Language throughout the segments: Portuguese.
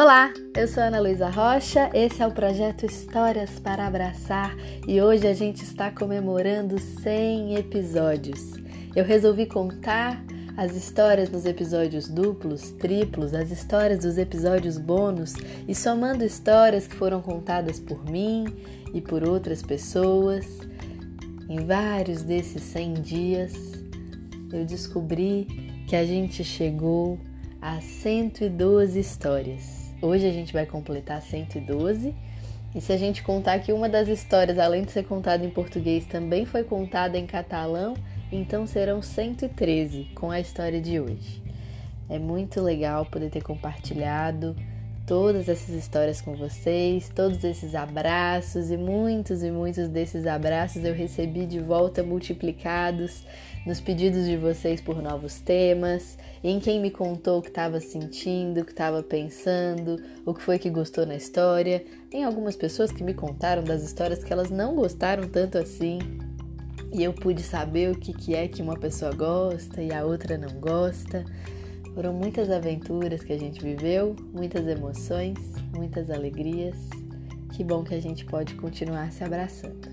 Olá, eu sou Ana Luísa Rocha, esse é o projeto Histórias para Abraçar e hoje a gente está comemorando 100 episódios. Eu resolvi contar as histórias dos episódios duplos, triplos, as histórias dos episódios bônus e somando histórias que foram contadas por mim e por outras pessoas. Em vários desses 100 dias, eu descobri que a gente chegou a 112 histórias. Hoje a gente vai completar 112. E se a gente contar que uma das histórias, além de ser contada em português, também foi contada em catalão, então serão 113 com a história de hoje. É muito legal poder ter compartilhado todas essas histórias com vocês, todos esses abraços e muitos e muitos desses abraços eu recebi de volta multiplicados nos pedidos de vocês por novos temas, em quem me contou o que estava sentindo, o que estava pensando, o que foi que gostou na história, em algumas pessoas que me contaram das histórias que elas não gostaram tanto assim. E eu pude saber o que, que é que uma pessoa gosta e a outra não gosta. Foram muitas aventuras que a gente viveu, muitas emoções, muitas alegrias. Que bom que a gente pode continuar se abraçando.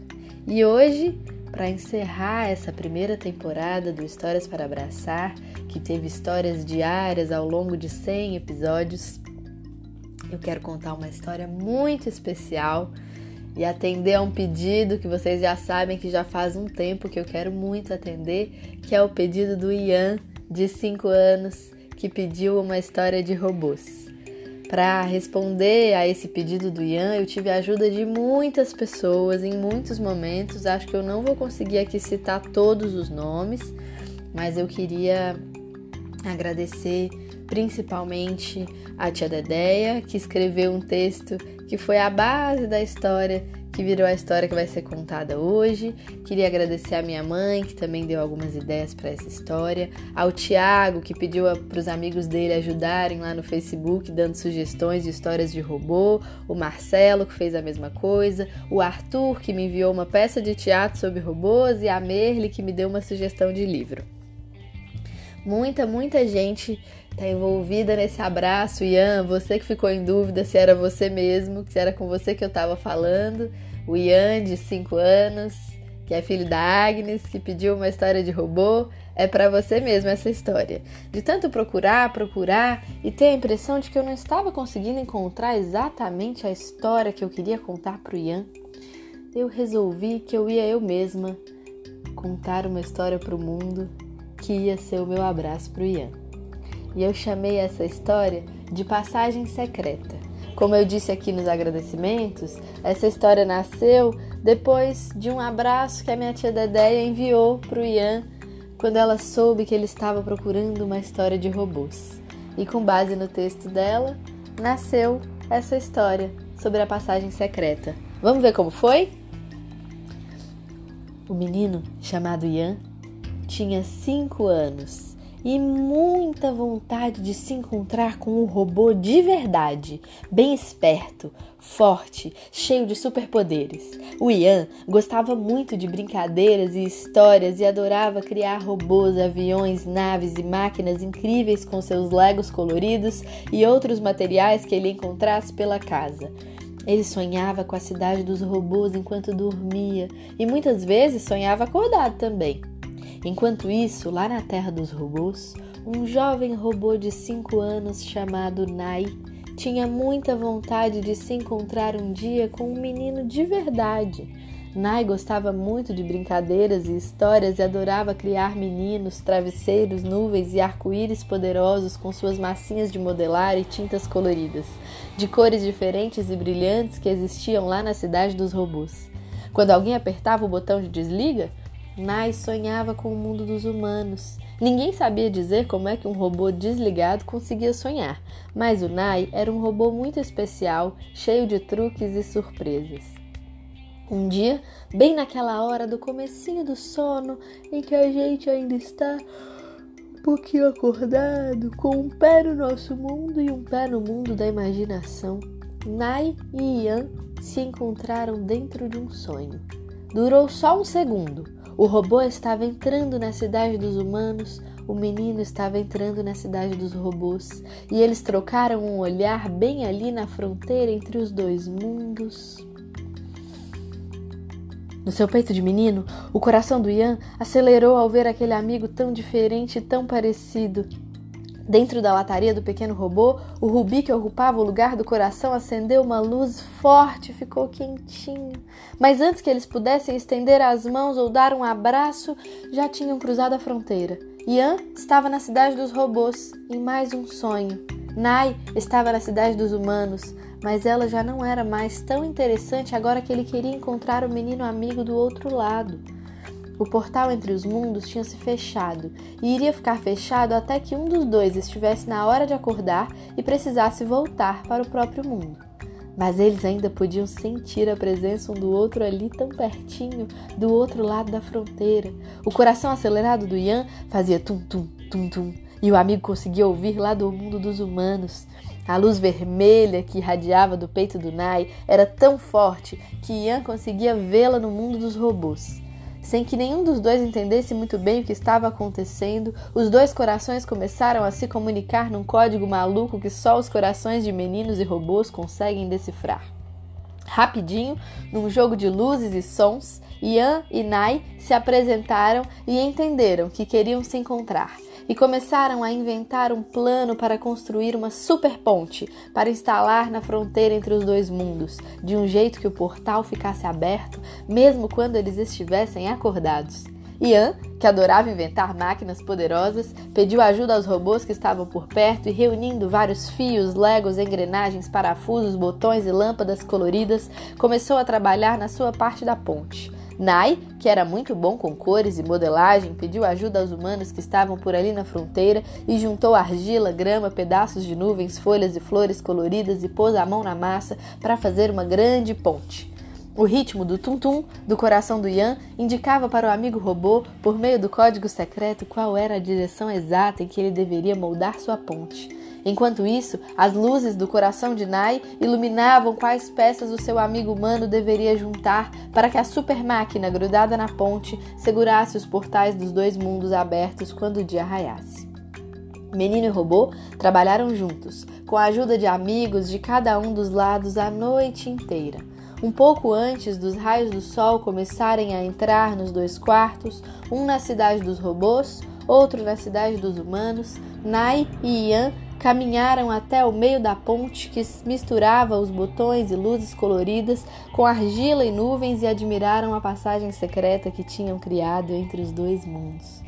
E hoje, para encerrar essa primeira temporada do Histórias para Abraçar, que teve histórias diárias ao longo de 100 episódios, eu quero contar uma história muito especial e atender a um pedido que vocês já sabem que já faz um tempo que eu quero muito atender, que é o pedido do Ian, de 5 anos, que pediu uma história de robôs. Para responder a esse pedido do Ian, eu tive a ajuda de muitas pessoas em muitos momentos. Acho que eu não vou conseguir aqui citar todos os nomes, mas eu queria agradecer principalmente a tia Dedéia, que escreveu um texto que foi a base da história que virou a história que vai ser contada hoje. Queria agradecer a minha mãe, que também deu algumas ideias para essa história, ao Tiago, que pediu para os amigos dele ajudarem lá no Facebook, dando sugestões de histórias de robô, o Marcelo, que fez a mesma coisa, o Arthur, que me enviou uma peça de teatro sobre robôs, e a Merle, que me deu uma sugestão de livro. Muita, muita gente está envolvida nesse abraço, Ian. Você que ficou em dúvida se era você mesmo, se era com você que eu estava falando. O Ian, de 5 anos, que é filho da Agnes, que pediu uma história de robô. É para você mesmo essa história. De tanto procurar, procurar e ter a impressão de que eu não estava conseguindo encontrar exatamente a história que eu queria contar para o Ian, eu resolvi que eu ia eu mesma contar uma história para o mundo que ia ser o meu abraço para o Ian. E eu chamei essa história de Passagem Secreta. Como eu disse aqui nos agradecimentos, essa história nasceu depois de um abraço que a minha tia Dedéia enviou para o Ian quando ela soube que ele estava procurando uma história de robôs. E com base no texto dela, nasceu essa história sobre a passagem secreta. Vamos ver como foi? O menino, chamado Ian, tinha cinco anos e muita vontade de se encontrar com um robô de verdade, bem esperto, forte, cheio de superpoderes. O Ian gostava muito de brincadeiras e histórias e adorava criar robôs, aviões, naves e máquinas incríveis com seus legos coloridos e outros materiais que ele encontrasse pela casa. Ele sonhava com a cidade dos robôs enquanto dormia e muitas vezes sonhava acordado também. Enquanto isso, lá na Terra dos Robôs, um jovem robô de 5 anos chamado Nai tinha muita vontade de se encontrar um dia com um menino de verdade. Nai gostava muito de brincadeiras e histórias e adorava criar meninos, travesseiros, nuvens e arco-íris poderosos com suas massinhas de modelar e tintas coloridas, de cores diferentes e brilhantes que existiam lá na cidade dos robôs. Quando alguém apertava o botão de desliga, Nai sonhava com o mundo dos humanos. Ninguém sabia dizer como é que um robô desligado conseguia sonhar, mas o Nai era um robô muito especial, cheio de truques e surpresas. Um dia, bem naquela hora do comecinho do sono, em que a gente ainda está um pouquinho acordado, com um pé no nosso mundo e um pé no mundo da imaginação, Nai e Ian se encontraram dentro de um sonho. Durou só um segundo, O robô estava entrando na cidade dos humanos, o menino estava entrando na cidade dos robôs, e eles trocaram um olhar bem ali na fronteira entre os dois mundos. No seu peito de menino, o coração do Ian acelerou ao ver aquele amigo tão diferente e tão parecido. Dentro da lataria do pequeno robô, o rubi que ocupava o lugar do coração acendeu uma luz forte e ficou quentinho. Mas antes que eles pudessem estender as mãos ou dar um abraço, já tinham cruzado a fronteira. Ian estava na cidade dos robôs, em mais um sonho. Nai estava na cidade dos humanos, mas ela já não era mais tão interessante agora que ele queria encontrar o menino amigo do outro lado. O portal entre os mundos tinha se fechado e iria ficar fechado até que um dos dois estivesse na hora de acordar e precisasse voltar para o próprio mundo. Mas eles ainda podiam sentir a presença um do outro ali tão pertinho, do outro lado da fronteira. O coração acelerado do Ian fazia tum-tum, tum-tum, e o amigo conseguia ouvir lá do mundo dos humanos. A luz vermelha que irradiava do peito do Nai era tão forte que Ian conseguia vê-la no mundo dos robôs. Sem que nenhum dos dois entendesse muito bem o que estava acontecendo, os dois corações começaram a se comunicar num código maluco que só os corações de meninos e robôs conseguem decifrar. Rapidinho, num jogo de luzes e sons, Ian e Nai se apresentaram e entenderam que queriam se encontrar e começaram a inventar um plano para construir uma super ponte para instalar na fronteira entre os dois mundos, de um jeito que o portal ficasse aberto mesmo quando eles estivessem acordados. Ian, que adorava inventar máquinas poderosas, pediu ajuda aos robôs que estavam por perto e, reunindo vários fios, legos, engrenagens, parafusos, botões e lâmpadas coloridas, começou a trabalhar na sua parte da ponte. Nai, que era muito bom com cores e modelagem, pediu ajuda aos humanos que estavam por ali na fronteira e juntou argila, grama, pedaços de nuvens, folhas e flores coloridas e pôs a mão na massa para fazer uma grande ponte. O ritmo do tum-tum do coração do Ian indicava para o amigo robô, por meio do código secreto, qual era a direção exata em que ele deveria moldar sua ponte. Enquanto isso, as luzes do coração de Nai iluminavam quais peças o seu amigo humano deveria juntar para que a super máquina grudada na ponte segurasse os portais dos dois mundos abertos quando o dia raiasse. Menino e robô trabalharam juntos, com a ajuda de amigos de cada um dos lados a noite inteira. Um pouco antes dos raios do sol começarem a entrar nos dois quartos, um na cidade dos robôs, outro na cidade dos humanos, Nai e Ian caminharam até o meio da ponte que misturava os botões e luzes coloridas com argila e nuvens e admiraram a passagem secreta que tinham criado entre os dois mundos.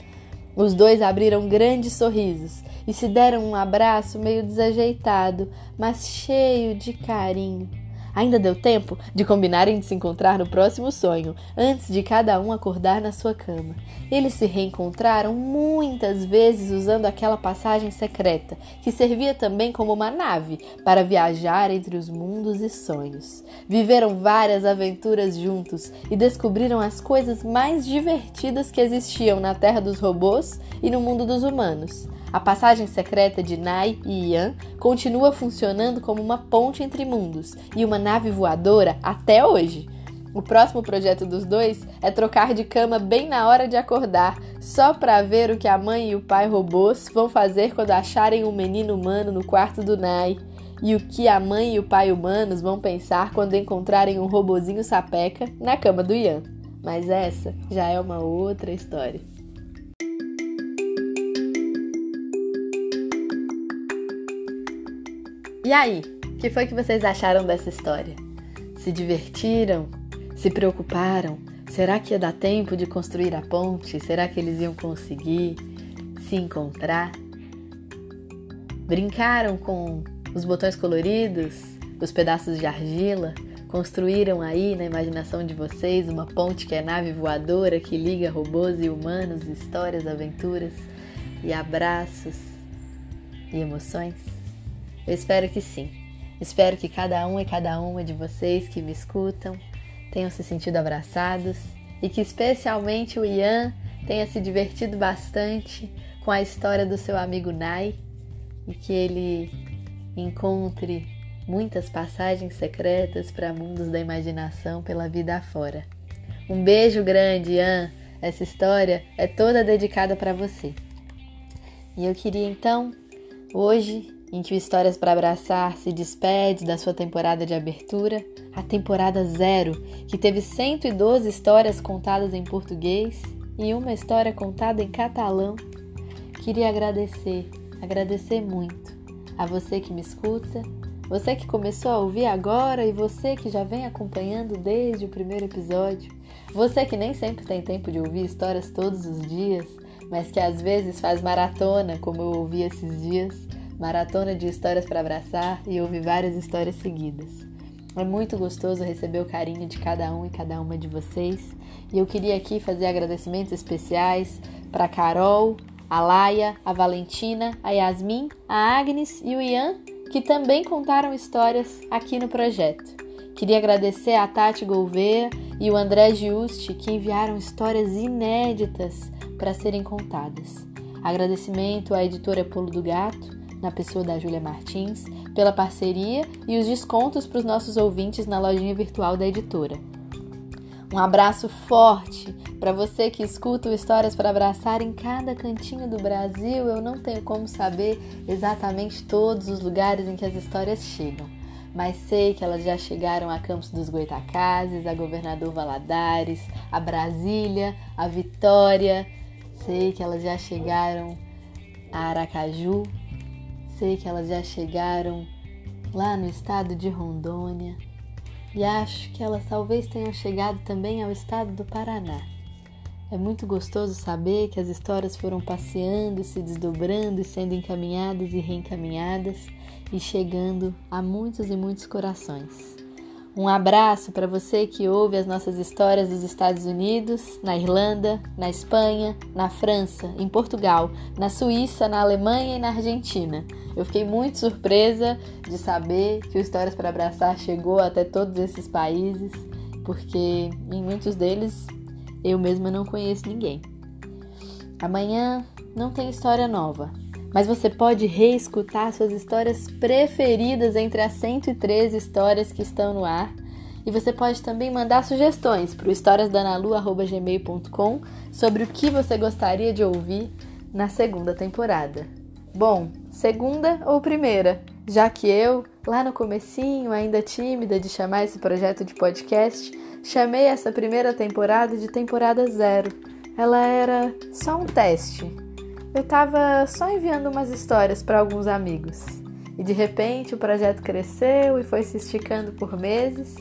Os dois abriram grandes sorrisos e se deram um abraço meio desajeitado, mas cheio de carinho. Ainda deu tempo de combinarem de se encontrar no próximo sonho, antes de cada um acordar na sua cama. Eles se reencontraram muitas vezes usando aquela passagem secreta, que servia também como uma nave para viajar entre os mundos e sonhos. Viveram várias aventuras juntos e descobriram as coisas mais divertidas que existiam na Terra dos Robôs e no mundo dos humanos. A passagem secreta de Nai e Ian continua funcionando como uma ponte entre mundos e uma nave voadora até hoje. O próximo projeto dos dois é trocar de cama bem na hora de acordar, só para ver o que a mãe e o pai robôs vão fazer quando acharem um menino humano no quarto do Nai, e o que a mãe e o pai humanos vão pensar quando encontrarem um robozinho sapeca na cama do Ian. Mas essa já é uma outra história. E aí, o que foi que vocês acharam dessa história? Se divertiram? Se preocuparam? Será que ia dar tempo de construir a ponte? Será que eles iam conseguir se encontrar? Brincaram com os botões coloridos, os pedaços de argila? Construíram aí na imaginação de vocês uma ponte que é nave voadora que liga robôs e humanos, histórias, aventuras e abraços e emoções? Eu espero que sim. Espero que cada um e cada uma de vocês que me escutam tenham se sentido abraçados e que especialmente o Ian tenha se divertido bastante com a história do seu amigo Nai e que ele encontre muitas passagens secretas para mundos da imaginação pela vida afora. Um beijo grande, Ian. essa história é toda dedicada para você. E eu queria então, hoje, em que o Histórias para Abraçar se despede da sua temporada de abertura, a temporada zero, que teve 112 histórias contadas em português e uma história contada em catalão, queria agradecer, agradecer muito a você que me escuta, você que começou a ouvir agora e você que já vem acompanhando desde o primeiro episódio, você que nem sempre tem tempo de ouvir histórias todos os dias, mas que às vezes faz maratona, como eu ouvi esses dias, maratona de histórias para abraçar e ouve várias histórias seguidas. É muito gostoso receber o carinho de cada um e cada uma de vocês. E eu queria aqui fazer agradecimentos especiais para Carol, a Laia, a Valentina, a Yasmin, a Agnes e o Ian, que também contaram histórias aqui no projeto. Queria agradecer a Tati Gouveia e o André Giusti, que enviaram histórias inéditas para serem contadas. Agradecimento à editora Polo do Gato, na pessoa da Júlia Martins, pela parceria e os descontos para os nossos ouvintes na lojinha virtual da editora. Um abraço forte para você que escuta Histórias para Abraçar em cada cantinho do Brasil. Eu não tenho como saber exatamente todos os lugares em que as histórias chegam, mas sei que elas já chegaram a Campos dos Goitacazes, a Governador Valadares, a Brasília, a Vitória. Sei que elas já chegaram a Aracaju. Sei que elas já chegaram lá no estado de Rondônia e acho que elas talvez tenham chegado também ao estado do Paraná. É muito gostoso saber que as histórias foram passeando, se desdobrando e sendo encaminhadas e reencaminhadas e chegando a muitos e muitos corações. Um abraço para você que ouve as nossas histórias dos Estados Unidos, na Irlanda, na Espanha, na França, em Portugal, na Suíça, na Alemanha e na Argentina. Eu fiquei muito surpresa de saber que o Histórias para Abraçar chegou até todos esses países, porque em muitos deles eu mesma não conheço ninguém. Amanhã não tem história nova, mas você pode reescutar suas histórias preferidas entre as 113 histórias que estão no ar. E você pode também mandar sugestões para o historiasdanalu.gmail.com sobre o que você gostaria de ouvir na segunda temporada. Bom, segunda ou primeira? Já que eu, lá no comecinho, ainda tímida de chamar esse projeto de podcast, chamei essa primeira temporada de temporada zero. Ela era só um teste, eu estava só enviando umas histórias para alguns amigos. E de repente o projeto cresceu e foi se esticando por meses,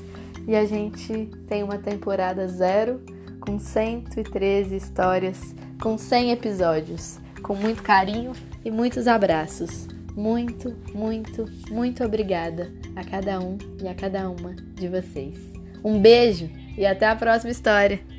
e a gente tem uma temporada zero com 113 histórias, com 100 episódios, com muito carinho e muitos abraços. Muito, muito, muito obrigada a cada um e a cada uma de vocês. Um beijo e até a próxima história!